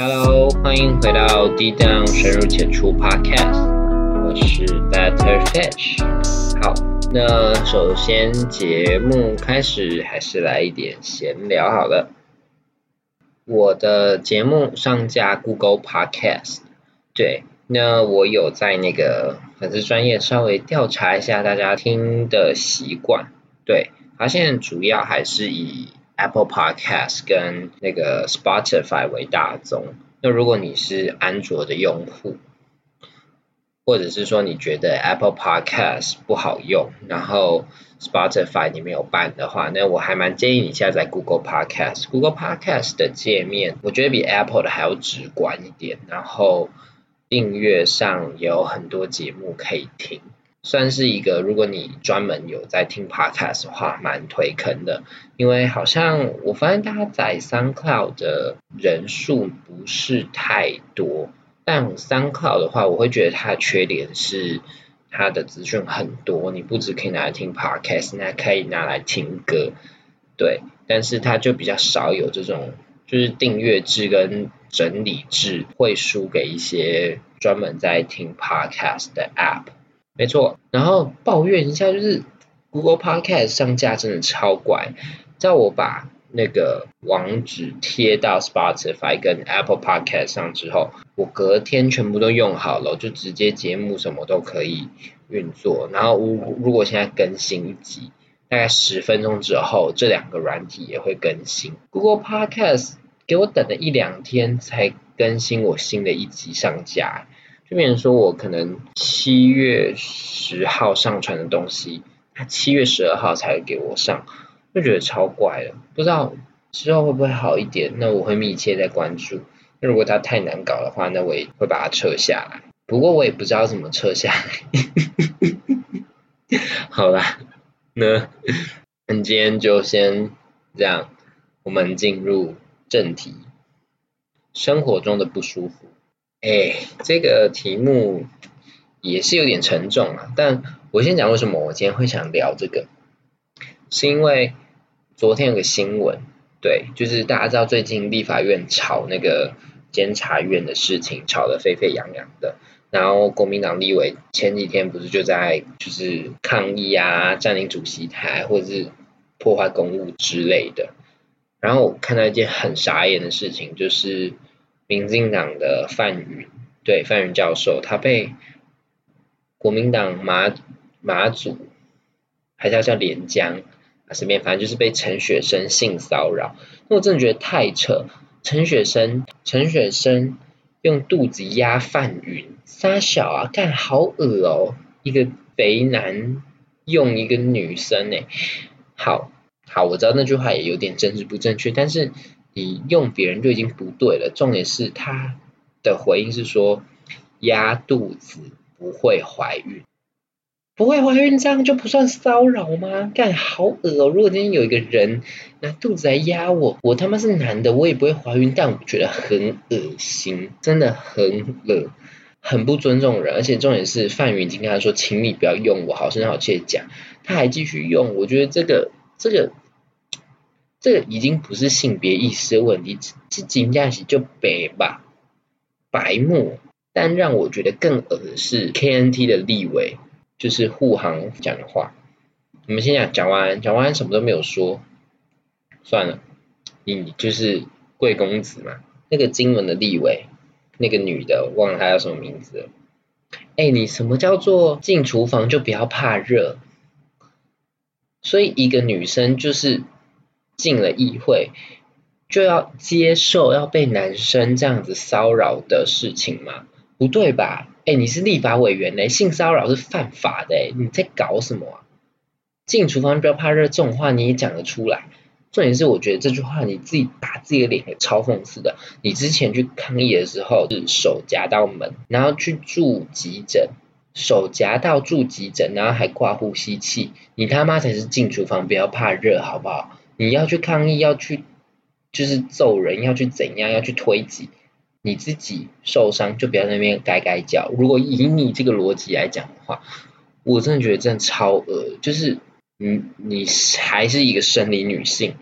Hello，欢迎回到低档深入浅出 Podcast，我是 Better Fish。好，那首先节目开始还是来一点闲聊好了。我的节目上架 Google Podcast，对，那我有在那个粉丝专业稍微调查一下大家听的习惯，对，发现主要还是以 Apple Podcast 跟那个 Spotify 为大宗。那如果你是安卓的用户，或者是说你觉得 Apple Podcast 不好用，然后 Spotify 你没有办的话，那我还蛮建议你下载 Google Podcast。Google Podcast 的界面我觉得比 Apple 的还要直观一点，然后订阅上有很多节目可以听。算是一个，如果你专门有在听 podcast 的话，蛮推坑的。因为好像我发现大家在 SoundCloud 的人数不是太多，但 SoundCloud 的话，我会觉得它的缺点是它的资讯很多，你不只可以拿来听 podcast，那可以拿来听歌，对。但是它就比较少有这种，就是订阅制跟整理制会输给一些专门在听 podcast 的 app。没错，然后抱怨一下，就是 Google Podcast 上架真的超怪。在我把那个网址贴到 Spotify 跟 Apple Podcast 上之后，我隔天全部都用好了，就直接节目什么都可以运作。然后如如果现在更新一集，大概十分钟之后，这两个软体也会更新。Google Podcast 给我等了一两天才更新我新的一集上架。就变成说我可能七月十号上传的东西，他七月十二号才会给我上，就觉得超怪的。不知道之后会不会好一点？那我会密切在关注。那如果它太难搞的话，那我也会把它撤下来。不过我也不知道怎么撤下来。好啦，那那今天就先这样，我们进入正题。生活中的不舒服。哎，这个题目也是有点沉重啊。但我先讲为什么我今天会想聊这个，是因为昨天有个新闻，对，就是大家知道最近立法院吵那个监察院的事情，吵得沸沸扬扬的。然后国民党立委前几天不是就在就是抗议啊，占领主席台或者是破坏公务之类的。然后我看到一件很傻眼的事情，就是。民进党的范云，对范云教授，他被国民党马马祖，还是叫连江啊，随便反正就是被陈雪生性骚扰。那我真的觉得太扯，陈雪生陈雪生用肚子压范云，撒小啊，干好恶哦，一个肥男用一个女生哎，好好我知道那句话也有点政治不正确，但是。你用别人就已经不对了，重点是他的回应是说压肚子不会怀孕，不会怀孕这样就不算骚扰吗？干好恶哦！如果今天有一个人拿肚子来压我，我他妈是男的，我也不会怀孕，但我觉得很恶心，真的很恶，很不尊重人。而且重点是范云已经跟他说，请你不要用我，好声好气的讲，他还继续用，我觉得这个这个。这个已经不是性别意识的问题，这仅仅是就白吧，白目。但让我觉得更恶的是 KNT 的立委，就是护航讲的话。我们先讲讲完，讲完什么都没有说，算了，你就是贵公子嘛。那个金门的立委，那个女的，忘了她叫什么名字了。哎，你什么叫做进厨房就不要怕热？所以一个女生就是。进了议会就要接受要被男生这样子骚扰的事情吗？不对吧？哎，你是立法委员呢，性骚扰是犯法的哎，你在搞什么？进厨房不要怕热这种话你也讲得出来？重点是我觉得这句话你自己打自己的脸也超讽刺的。你之前去抗议的时候是手夹到门，然后去住急诊，手夹到住急诊，然后还挂呼吸器，你他妈才是进厨房不要怕热好不好？你要去抗议，要去就是揍人，要去怎样，要去推挤，你自己受伤就不要在那边改改叫。如果以你这个逻辑来讲的话，我真的觉得真的超恶，就是你你还是一个生理女性，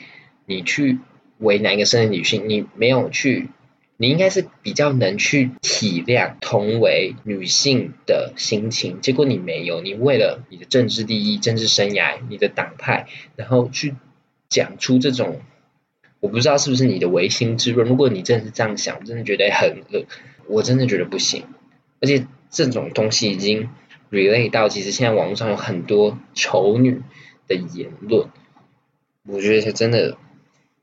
你去为难一个生理女性，你没有去你应该是比较能去体谅同为女性的心情，结果你没有，你为了你的政治利益、政治生涯、你的党派，然后去讲出这种，我不知道是不是你的唯心之论。如果你真的是这样想，我真的觉得很恶，我真的觉得不行。而且这种东西已经 relay 到，其实现在网络上有很多丑女的言论，我觉得是真的。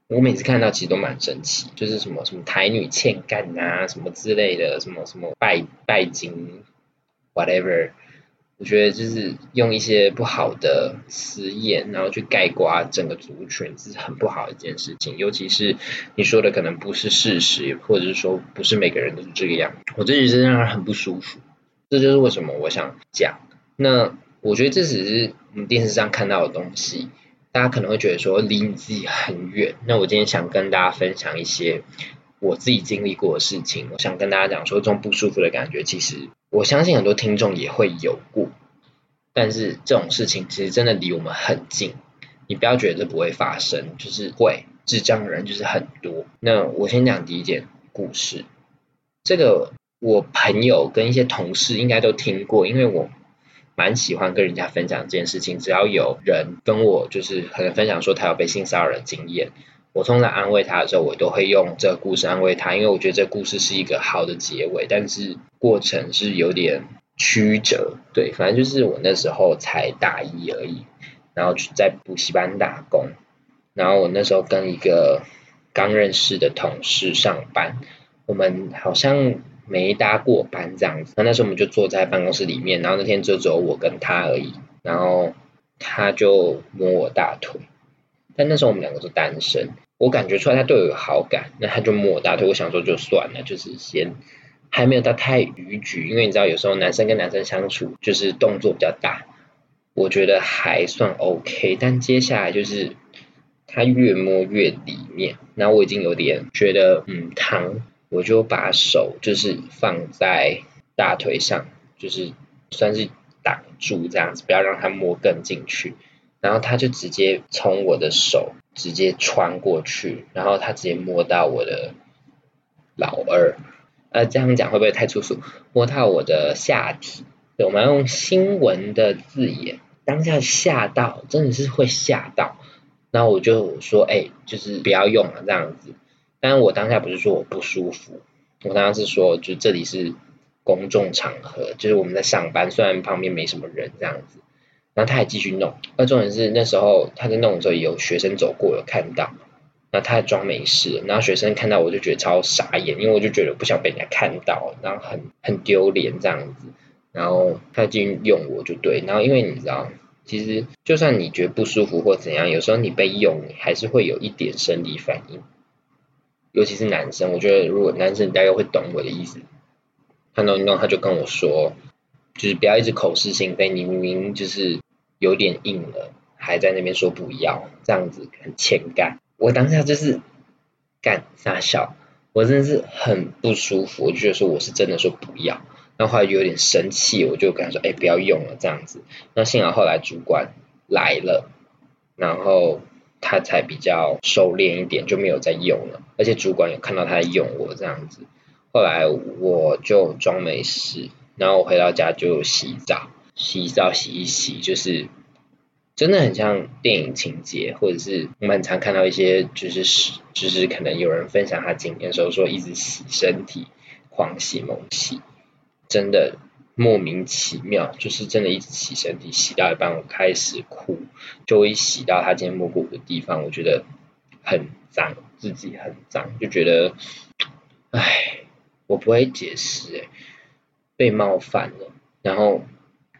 我每次看到其实都蛮生气，就是什么什么台女欠干啊，什么之类的，什么什么拜拜金，whatever，我觉得就是用一些不好的词眼，然后去盖刮整个族群，这是很不好的一件事情。尤其是你说的可能不是事实，或者是说不是每个人都是这个样，我这觉得让人很不舒服。这就是为什么我想讲。那我觉得这只是我们电视上看到的东西。大家可能会觉得说离你自己很远，那我今天想跟大家分享一些我自己经历过的事情。我想跟大家讲说，这种不舒服的感觉，其实我相信很多听众也会有过，但是这种事情其实真的离我们很近。你不要觉得这不会发生，就是会，智障人就是很多。那我先讲第一件故事，这个我朋友跟一些同事应该都听过，因为我。蛮喜欢跟人家分享这件事情，只要有人跟我就是可能分享说他有被性骚扰的经验，我通常安慰他的时候，我都会用这个故事安慰他，因为我觉得这故事是一个好的结尾，但是过程是有点曲折。对，反正就是我那时候才大一而已，然后在补习班打工，然后我那时候跟一个刚认识的同事上班，我们好像。没搭过班这样子，那那时候我们就坐在办公室里面，然后那天就只有我跟他而已，然后他就摸我大腿，但那时候我们两个是单身，我感觉出来他对我有好感，那他就摸我大腿，我想说就算了，就是先还没有到太逾矩，因为你知道有时候男生跟男生相处就是动作比较大，我觉得还算 OK，但接下来就是他越摸越里面，然后我已经有点觉得嗯疼。我就把手就是放在大腿上，就是算是挡住这样子，不要让他摸更进去。然后他就直接从我的手直接穿过去，然后他直接摸到我的老二。呃，这样讲会不会太粗俗？摸到我的下体，我们要用新闻的字眼，当下吓到，真的是会吓到。然后我就说，哎，就是不要用了这样子。但是我当下不是说我不舒服，我当时是说，就这里是公众场合，就是我们在上班，虽然旁边没什么人这样子，然后他还继续弄，而重点是那时候他在弄的时候有学生走过有看到，那他还装没事，然后学生看到我就觉得超傻眼，因为我就觉得不想被人家看到，然后很很丢脸这样子，然后他继续用我就对，然后因为你知道，其实就算你觉得不舒服或怎样，有时候你被用，你还是会有一点生理反应。尤其是男生，我觉得如果男生大概会懂我的意思。看到运动，他就跟我说，就是不要一直口是心非，你明明就是有点硬了，还在那边说不要，这样子很欠干。我当下就是干傻笑，我真的是很不舒服，我就觉得说我是真的说不要，然后后来有点生气，我就跟他说，哎，不要用了这样子。那幸好后来主管来了，然后。他才比较收敛一点，就没有再用了。而且主管有看到他在用我这样子，后来我就装没事，然后我回到家就洗澡，洗澡洗一洗，就是真的很像电影情节，或者是我们常看到一些就是就是可能有人分享他经验的时候说一直洗身体，狂洗猛洗，真的。莫名其妙，就是真的一直洗身体，洗到一半我开始哭，就会洗到他今天摸过我的地方，我觉得很脏，自己很脏，就觉得，唉，我不会解释，诶，被冒犯了，然后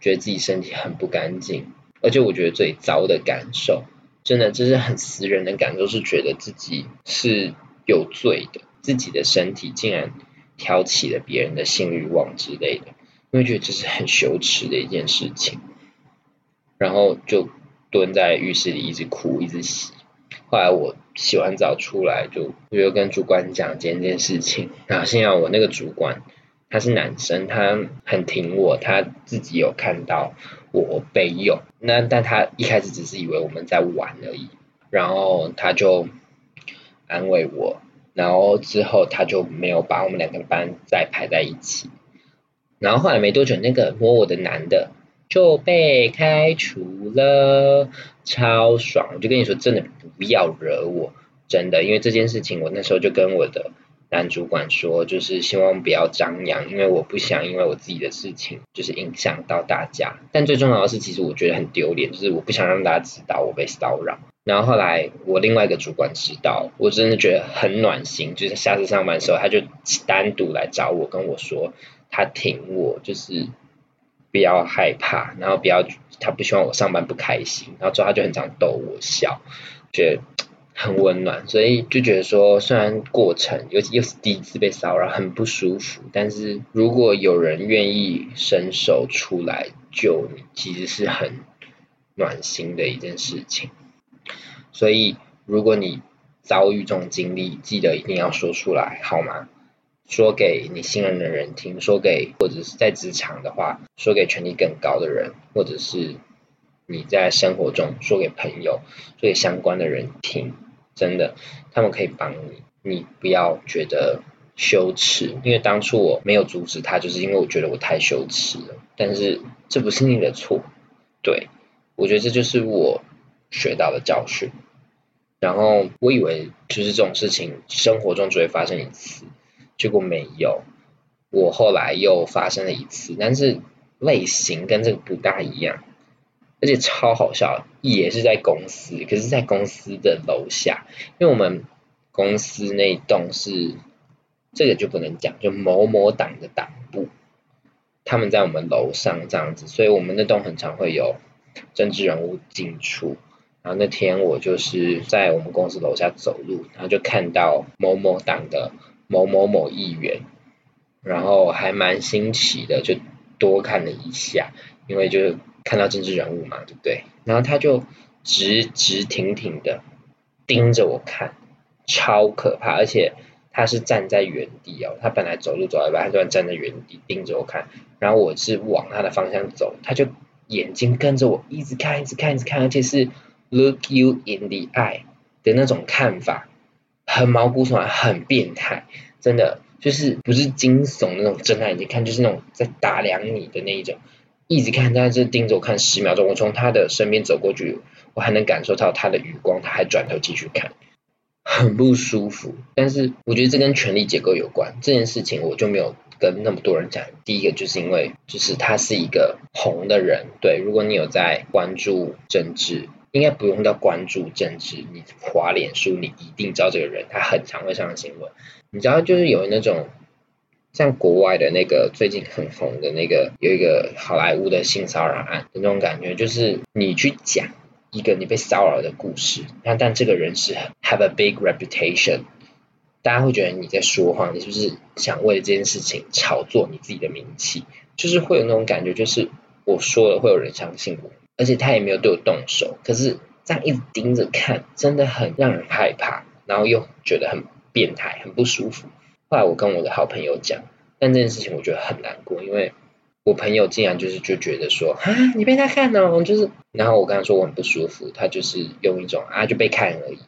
觉得自己身体很不干净，而且我觉得最糟的感受，真的这是很私人的感受，是觉得自己是有罪的，自己的身体竟然挑起了别人的性欲望之类的。因为觉得这是很羞耻的一件事情，然后就蹲在浴室里一直哭一直洗。后来我洗完澡出来，就我就跟主管讲这件事情。然后现在我那个主管他是男生，他很挺我，他自己有看到我被用，那但他一开始只是以为我们在玩而已，然后他就安慰我，然后之后他就没有把我们两个班再排在一起。然后后来没多久，那个摸我的男的就被开除了，超爽！我就跟你说，真的不要惹我，真的，因为这件事情，我那时候就跟我的。男主管说，就是希望不要张扬，因为我不想因为我自己的事情，就是影响到大家。但最重要的是，其实我觉得很丢脸，就是我不想让大家知道我被骚扰。然后后来我另外一个主管知道，我真的觉得很暖心，就是下次上班的时候，他就单独来找我，跟我说他挺我，就是不要害怕，然后不要他不希望我上班不开心，然后之后他就很常逗我笑，觉得。很温暖，所以就觉得说，虽然过程尤其又是第一次被骚扰，很不舒服，但是如果有人愿意伸手出来救你，其实是很暖心的一件事情。所以，如果你遭遇这种经历，记得一定要说出来，好吗？说给你信任的人听，说给或者是在职场的话，说给权力更高的人，或者是你在生活中说给朋友、说给相关的人听。真的，他们可以帮你，你不要觉得羞耻，因为当初我没有阻止他，就是因为我觉得我太羞耻了。但是这不是你的错，对，我觉得这就是我学到的教训。然后我以为就是这种事情生活中只会发生一次，结果没有，我后来又发生了一次，但是类型跟这个不大一样。而且超好笑，也是在公司，可是在公司的楼下，因为我们公司那栋是这个就不能讲，就某某党的党部，他们在我们楼上这样子，所以我们那栋很常会有政治人物进出。然后那天我就是在我们公司楼下走路，然后就看到某某党的某某某议员，然后还蛮新奇的，就多看了一下，因为就是。看到政治人物嘛，对不对？然后他就直直挺挺的盯着我看，超可怕，而且他是站在原地哦，他本来走路走一半，他突然站在原地盯着我看，然后我是往他的方向走，他就眼睛跟着我一直看，一直看，一直看，而且是 look you in the eye 的那种看法，很毛骨悚然，很变态，真的就是不是惊悚那种睁大眼睛看，就是那种在打量你的那一种。一直看，他是盯着我看十秒钟。我从他的身边走过去，我还能感受到他的余光，他还转头继续看，很不舒服。但是我觉得这跟权力结构有关。这件事情我就没有跟那么多人讲。第一个就是因为，就是他是一个红的人。对，如果你有在关注政治，应该不用到关注政治，你滑脸书，你一定知道这个人，他很常会上新闻。你知道，就是有那种。像国外的那个最近很红的那个有一个好莱坞的性骚扰案的那种感觉，就是你去讲一个你被骚扰的故事，那但这个人是 have a big reputation，大家会觉得你在说谎，你是不是想为了这件事情炒作你自己的名气？就是会有那种感觉，就是我说了会有人相信我，而且他也没有对我动手，可是这样一直盯着看，真的很让人害怕，然后又觉得很变态，很不舒服。后来我跟我的好朋友讲，但这件事情我觉得很难过，因为我朋友竟然就是就觉得说啊，你被他看了，就是，然后我跟他说我很不舒服，他就是用一种啊就被看而已，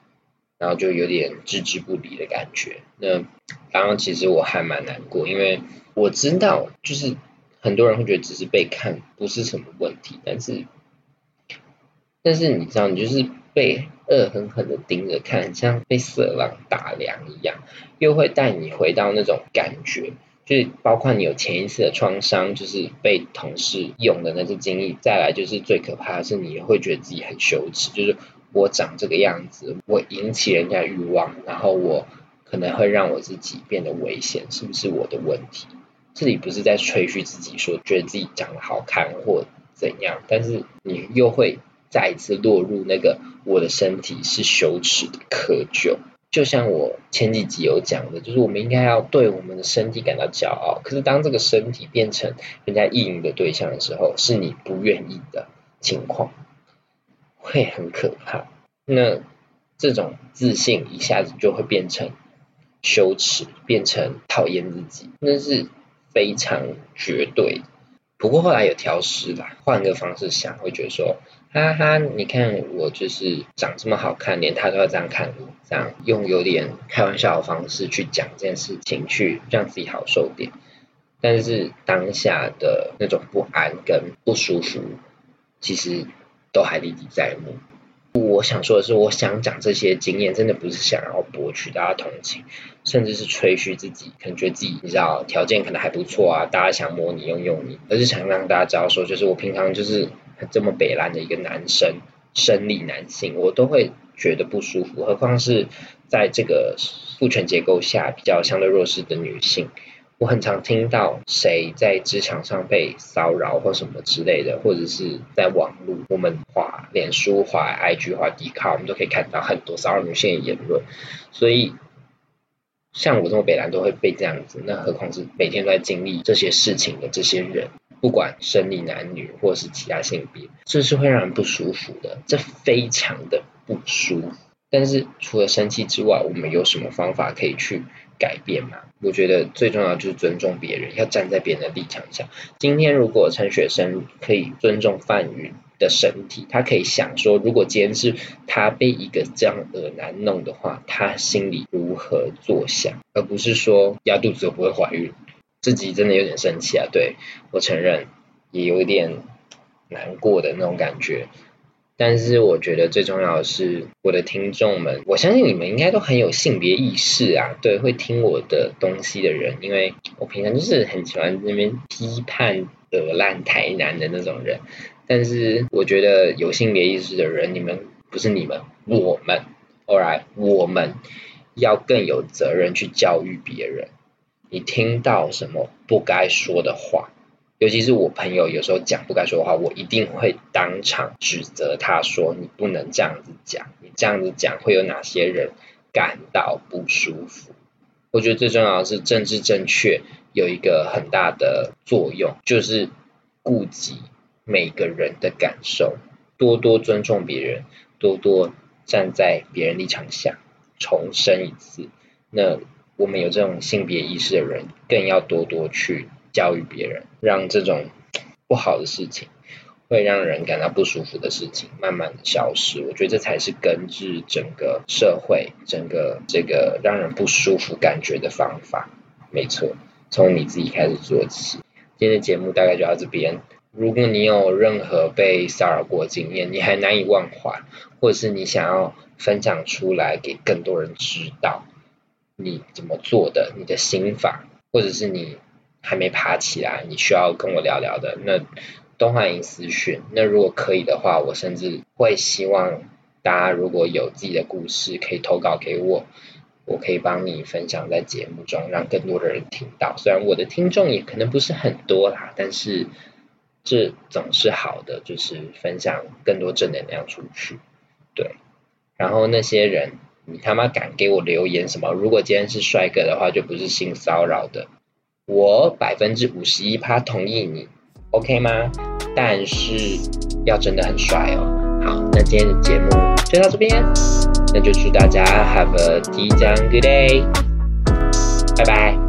然后就有点置之不理的感觉。那然后其实我还蛮难过，因为我知道就是很多人会觉得只是被看不是什么问题，但是但是你知道你就是被。恶狠狠的盯着看，像被色狼打量一样，又会带你回到那种感觉，就是包括你有前一次的创伤，就是被同事用的那些经历，再来就是最可怕的是，你会觉得自己很羞耻，就是我长这个样子，我引起人家欲望，然后我可能会让我自己变得危险，是不是我的问题？这里不是在吹嘘自己，说觉得自己长得好看或怎样，但是你又会。再一次落入那个我的身体是羞耻的窠臼，就像我前几集有讲的，就是我们应该要对我们的身体感到骄傲。可是当这个身体变成人家意淫的对象的时候，是你不愿意的情况，会很可怕。那这种自信一下子就会变成羞耻，变成讨厌自己，那是非常绝对。不过后来有调试啦，换个方式想，会觉得说。哈哈，你看我就是长这么好看，连他都要这样看我，这样用有点开玩笑的方式去讲这件事情，去让自己好受点。但是当下的那种不安跟不舒服，其实都还历历在目。我想说的是，我想讲这些经验，真的不是想要博取大家同情，甚至是吹嘘自己，可能觉得自己你知道条件可能还不错啊，大家想摸你用用你，而是想让大家知道说，就是我平常就是这么北烂的一个男生，生理男性，我都会觉得不舒服，何况是在这个父权结构下比较相对弱势的女性。我很常听到谁在职场上被骚扰或什么之类的，或者是在网络，我们画脸书、画 IG、画 D 卡，我们都可以看到很多骚扰女性的言论。所以，像我这么北兰都会被这样子，那何况是每天都在经历这些事情的这些人，不管生理男女或是其他性别，这是会让人不舒服的，这非常的不舒服。但是除了生气之外，我们有什么方法可以去？改变吗，我觉得最重要就是尊重别人，要站在别人的立场上。今天如果陈雪生可以尊重范云的身体，他可以想说，如果今天是他被一个这样恶男弄的话，他心里如何作想，而不是说压肚子不会怀孕。自己真的有点生气啊，对我承认也有一点难过的那种感觉。但是我觉得最重要的是，我的听众们，我相信你们应该都很有性别意识啊，对，会听我的东西的人，因为我平常就是很喜欢那边批判的烂台南的那种人。但是我觉得有性别意识的人，你们不是你们，我们，All right，我们要更有责任去教育别人。你听到什么不该说的话？尤其是我朋友有时候讲不该说的话，我一定会当场指责他说：“你不能这样子讲，你这样子讲会有哪些人感到不舒服？”我觉得最重要的是政治正确有一个很大的作用，就是顾及每个人的感受，多多尊重别人，多多站在别人立场下。重申一次，那我们有这种性别意识的人，更要多多去。教育别人，让这种不好的事情，会让人感到不舒服的事情，慢慢的消失。我觉得这才是根治整个社会、整个这个让人不舒服感觉的方法。没错，从你自己开始做起。今天的节目大概就到这边。如果你有任何被骚扰过经验，你还难以忘怀，或者是你想要分享出来给更多人知道，你怎么做的，你的心法，或者是你。还没爬起来，你需要跟我聊聊的，那都欢迎私讯。那如果可以的话，我甚至会希望大家如果有自己的故事，可以投稿给我，我可以帮你分享在节目中，让更多的人听到。虽然我的听众也可能不是很多啦，但是这总是好的，就是分享更多正能量出去。对，然后那些人，你他妈敢给我留言什么？如果今天是帅哥的话，就不是性骚扰的。我百分之五十一趴同意你，OK 吗？但是要真的很帅哦。好，那今天的节目就到这边，那就祝大家 Have a 吉祥 Good day，拜拜。